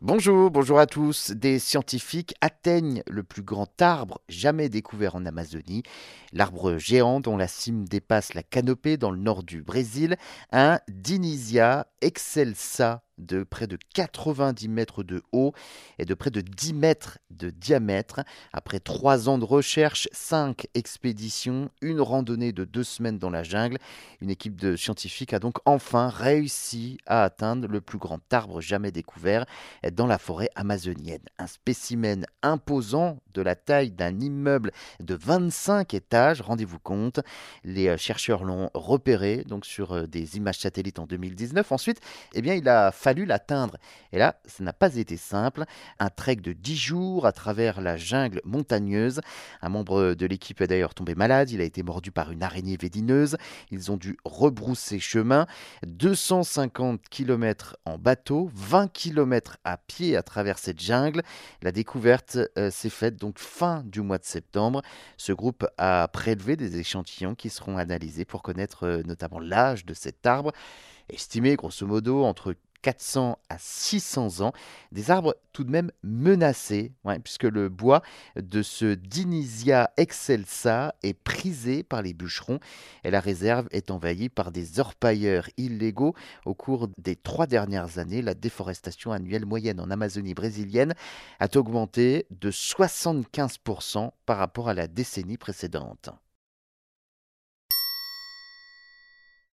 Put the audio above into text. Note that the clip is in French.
Bonjour, bonjour à tous. Des scientifiques atteignent le plus grand arbre jamais découvert en Amazonie. L'arbre géant dont la cime dépasse la canopée dans le nord du Brésil, un Dinisia excelsa de près de 90 mètres de haut et de près de 10 mètres de diamètre. Après trois ans de recherche, cinq expéditions, une randonnée de deux semaines dans la jungle, une équipe de scientifiques a donc enfin réussi à atteindre le plus grand arbre jamais découvert dans la forêt amazonienne. Un spécimen imposant de la taille d'un immeuble de 25 étages, rendez-vous compte. Les chercheurs l'ont repéré donc sur euh, des images satellites en 2019. Ensuite, eh bien, il a l'atteindre. Et là, ça n'a pas été simple. Un trek de 10 jours à travers la jungle montagneuse. Un membre de l'équipe est d'ailleurs tombé malade. Il a été mordu par une araignée védineuse. Ils ont dû rebrousser chemin. 250 km en bateau, 20 km à pied à travers cette jungle. La découverte euh, s'est faite donc fin du mois de septembre. Ce groupe a prélevé des échantillons qui seront analysés pour connaître euh, notamment l'âge de cet arbre estimé grosso modo entre 400 à 600 ans, des arbres tout de même menacés, puisque le bois de ce Dinisia excelsa est prisé par les bûcherons et la réserve est envahie par des orpailleurs illégaux. Au cours des trois dernières années, la déforestation annuelle moyenne en Amazonie brésilienne a augmenté de 75% par rapport à la décennie précédente.